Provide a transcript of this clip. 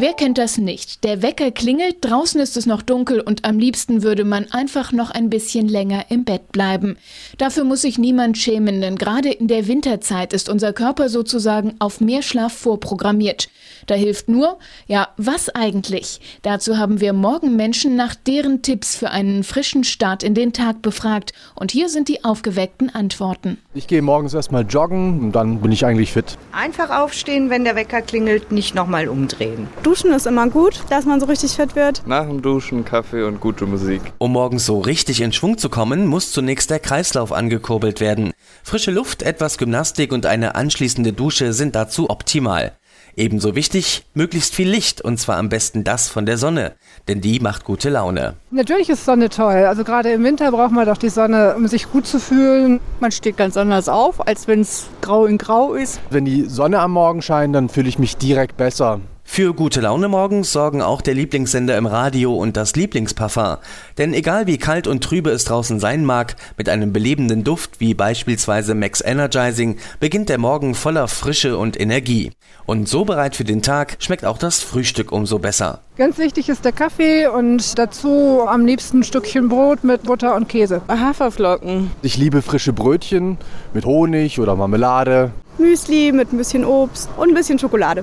Wer kennt das nicht? Der Wecker klingelt, draußen ist es noch dunkel und am liebsten würde man einfach noch ein bisschen länger im Bett bleiben. Dafür muss sich niemand schämen, denn gerade in der Winterzeit ist unser Körper sozusagen auf mehr Schlaf vorprogrammiert. Da hilft nur, ja, was eigentlich? Dazu haben wir morgen Menschen nach deren Tipps für einen frischen Start in den Tag befragt und hier sind die aufgeweckten Antworten. Ich gehe morgens erstmal joggen und dann bin ich eigentlich fit. Einfach aufstehen, wenn der Wecker klingelt, nicht nochmal umdrehen. Duschen ist immer gut, dass man so richtig fit wird. Nach dem Duschen Kaffee und gute Musik. Um morgens so richtig in Schwung zu kommen, muss zunächst der Kreislauf angekurbelt werden. Frische Luft, etwas Gymnastik und eine anschließende Dusche sind dazu optimal. Ebenso wichtig, möglichst viel Licht und zwar am besten das von der Sonne, denn die macht gute Laune. Natürlich ist Sonne toll. Also gerade im Winter braucht man doch die Sonne, um sich gut zu fühlen. Man steht ganz anders auf, als wenn es grau in grau ist. Wenn die Sonne am Morgen scheint, dann fühle ich mich direkt besser. Für gute Laune morgens sorgen auch der Lieblingssender im Radio und das Lieblingsparfum. Denn egal wie kalt und trübe es draußen sein mag, mit einem belebenden Duft wie beispielsweise Max Energizing beginnt der Morgen voller Frische und Energie. Und so bereit für den Tag schmeckt auch das Frühstück umso besser. Ganz wichtig ist der Kaffee und dazu am liebsten ein Stückchen Brot mit Butter und Käse. Haferflocken. Ich liebe frische Brötchen mit Honig oder Marmelade. Müsli mit ein bisschen Obst und ein bisschen Schokolade.